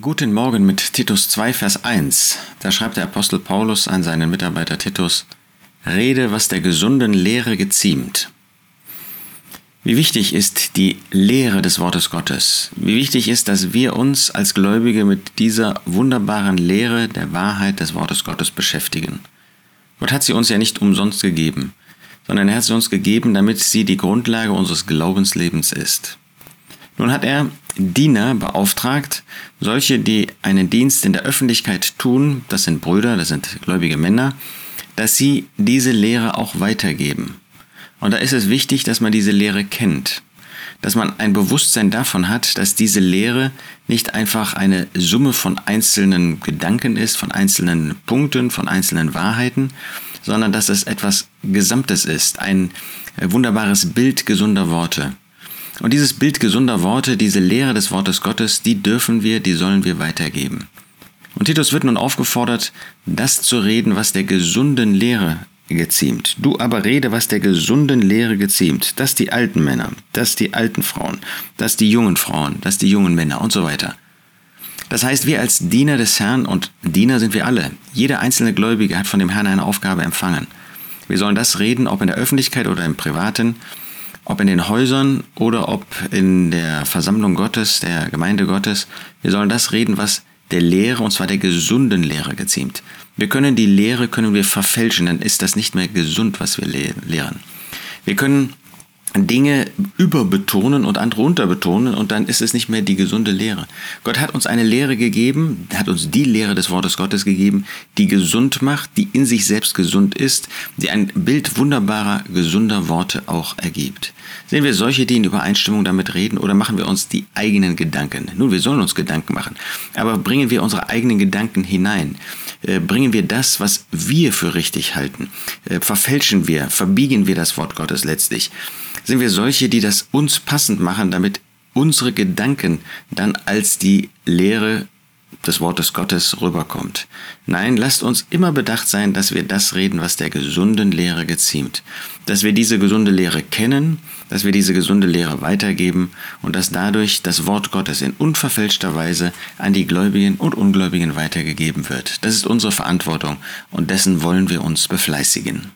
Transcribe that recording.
Guten Morgen mit Titus 2, Vers 1. Da schreibt der Apostel Paulus an seinen Mitarbeiter Titus, Rede, was der gesunden Lehre geziemt. Wie wichtig ist die Lehre des Wortes Gottes? Wie wichtig ist, dass wir uns als Gläubige mit dieser wunderbaren Lehre der Wahrheit des Wortes Gottes beschäftigen? Gott hat sie uns ja nicht umsonst gegeben, sondern er hat sie uns gegeben, damit sie die Grundlage unseres Glaubenslebens ist. Nun hat er Diener beauftragt, solche, die einen Dienst in der Öffentlichkeit tun, das sind Brüder, das sind gläubige Männer, dass sie diese Lehre auch weitergeben. Und da ist es wichtig, dass man diese Lehre kennt, dass man ein Bewusstsein davon hat, dass diese Lehre nicht einfach eine Summe von einzelnen Gedanken ist, von einzelnen Punkten, von einzelnen Wahrheiten, sondern dass es etwas Gesamtes ist, ein wunderbares Bild gesunder Worte. Und dieses Bild gesunder Worte, diese Lehre des Wortes Gottes, die dürfen wir, die sollen wir weitergeben. Und Titus wird nun aufgefordert, das zu reden, was der gesunden Lehre geziemt. Du aber rede, was der gesunden Lehre geziemt. Das die alten Männer, das die alten Frauen, das die jungen Frauen, das die jungen Männer und so weiter. Das heißt, wir als Diener des Herrn und Diener sind wir alle. Jeder einzelne Gläubige hat von dem Herrn eine Aufgabe empfangen. Wir sollen das reden, ob in der Öffentlichkeit oder im Privaten, ob in den Häusern oder ob in der Versammlung Gottes, der Gemeinde Gottes. Wir sollen das reden, was der Lehre, und zwar der gesunden Lehre geziemt. Wir können die Lehre, können wir verfälschen, dann ist das nicht mehr gesund, was wir lehren. Wir können Dinge überbetonen und andere unterbetonen und dann ist es nicht mehr die gesunde Lehre. Gott hat uns eine Lehre gegeben, hat uns die Lehre des Wortes Gottes gegeben, die gesund macht, die in sich selbst gesund ist, die ein Bild wunderbarer, gesunder Worte auch ergibt. Sehen wir solche, die in Übereinstimmung damit reden oder machen wir uns die eigenen Gedanken? Nun, wir sollen uns Gedanken machen, aber bringen wir unsere eigenen Gedanken hinein. Äh, bringen wir das, was wir für richtig halten. Äh, verfälschen wir, verbiegen wir das Wort Gottes letztlich sind wir solche, die das uns passend machen, damit unsere Gedanken dann als die Lehre des Wortes Gottes rüberkommt. Nein, lasst uns immer bedacht sein, dass wir das reden, was der gesunden Lehre geziemt. Dass wir diese gesunde Lehre kennen, dass wir diese gesunde Lehre weitergeben und dass dadurch das Wort Gottes in unverfälschter Weise an die Gläubigen und Ungläubigen weitergegeben wird. Das ist unsere Verantwortung und dessen wollen wir uns befleißigen.